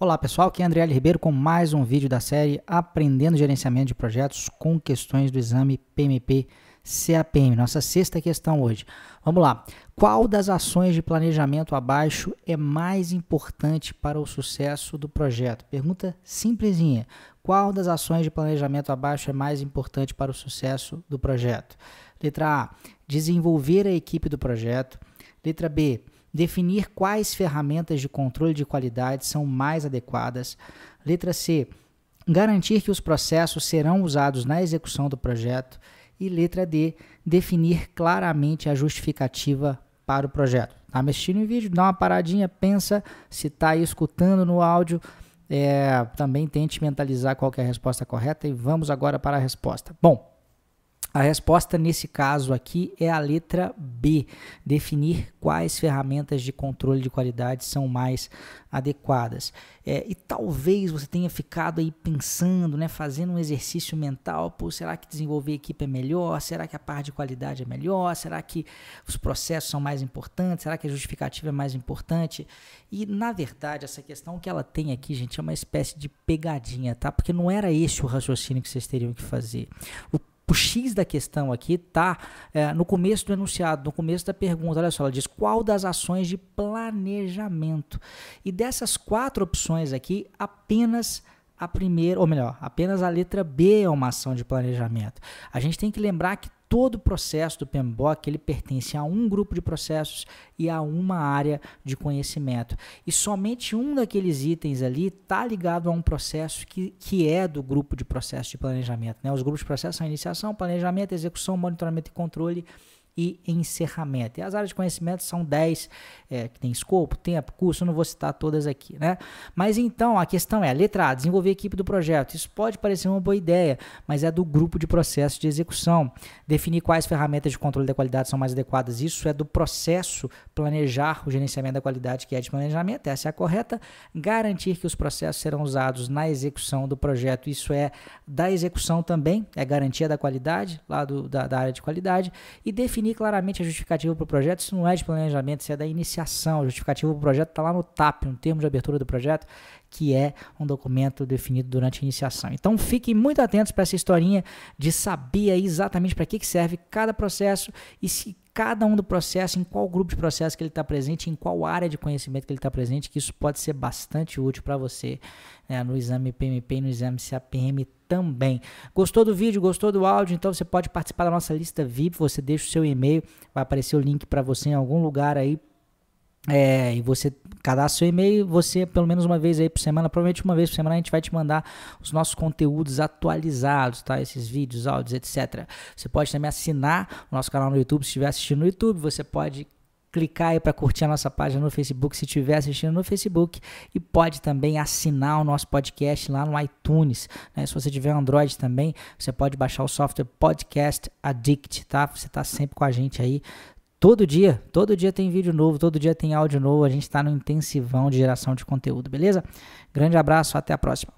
Olá pessoal, aqui é André L. Ribeiro com mais um vídeo da série Aprendendo Gerenciamento de Projetos com questões do exame PMP CAPM. Nossa sexta questão hoje. Vamos lá. Qual das ações de planejamento abaixo é mais importante para o sucesso do projeto? Pergunta simplesinha. Qual das ações de planejamento abaixo é mais importante para o sucesso do projeto? Letra A. Desenvolver a equipe do projeto. Letra B Definir quais ferramentas de controle de qualidade são mais adequadas. Letra C. Garantir que os processos serão usados na execução do projeto. E letra D. Definir claramente a justificativa para o projeto. Está me assistindo em vídeo? Dá uma paradinha, pensa. Se está escutando no áudio, é, também tente mentalizar qual é a resposta correta e vamos agora para a resposta. Bom, a resposta nesse caso aqui é a letra B, definir quais ferramentas de controle de qualidade são mais adequadas. É, e talvez você tenha ficado aí pensando, né, fazendo um exercício mental, pô, será que desenvolver equipe é melhor? Será que a parte de qualidade é melhor? Será que os processos são mais importantes? Será que a justificativa é mais importante? E na verdade, essa questão que ela tem aqui, gente, é uma espécie de pegadinha, tá? Porque não era esse o raciocínio que vocês teriam que fazer. O o X da questão aqui está é, no começo do enunciado, no começo da pergunta. Olha só, ela diz qual das ações de planejamento. E dessas quatro opções aqui, apenas a primeira, ou melhor, apenas a letra B é uma ação de planejamento. A gente tem que lembrar que todo o processo do PMBOK ele pertence a um grupo de processos e a uma área de conhecimento. E somente um daqueles itens ali está ligado a um processo que, que é do grupo de processo de planejamento. Né? Os grupos de processo são iniciação, planejamento, execução, monitoramento e controle e encerramento. E as áreas de conhecimento são 10, é, que tem escopo, tempo, curso, não vou citar todas aqui, né? Mas então a questão é, letra A, desenvolver a equipe do projeto. Isso pode parecer uma boa ideia, mas é do grupo de processo de execução. Definir quais ferramentas de controle da qualidade são mais adequadas. Isso é do processo planejar o gerenciamento da qualidade, que é de planejamento, essa é a correta. Garantir que os processos serão usados na execução do projeto. Isso é da execução também, é garantia da qualidade, lá do, da, da área de qualidade. E definir definir claramente a justificativa para o projeto, isso não é de planejamento, isso é da iniciação. A justificativa para o projeto está lá no TAP, no termo de abertura do projeto, que é um documento definido durante a iniciação. Então fiquem muito atentos para essa historinha de saber exatamente para que, que serve cada processo e se cada um do processo, em qual grupo de processo que ele está presente, em qual área de conhecimento que ele está presente, que isso pode ser bastante útil para você né, no exame PMP e no exame CAPM também. Gostou do vídeo, gostou do áudio? Então você pode participar da nossa lista VIP, você deixa o seu e-mail, vai aparecer o link para você em algum lugar aí é, e você cadastra seu e-mail, você pelo menos uma vez aí por semana, provavelmente uma vez por semana a gente vai te mandar os nossos conteúdos atualizados, tá? Esses vídeos, áudios, etc. Você pode também assinar o nosso canal no YouTube, se estiver assistindo no YouTube, você pode clicar aí para curtir a nossa página no Facebook se estiver assistindo no Facebook e pode também assinar o nosso podcast lá no iTunes. Né? Se você tiver Android também, você pode baixar o software Podcast Addict, tá? Você está sempre com a gente aí Todo dia, todo dia tem vídeo novo, todo dia tem áudio novo. A gente está no intensivão de geração de conteúdo, beleza? Grande abraço, até a próxima.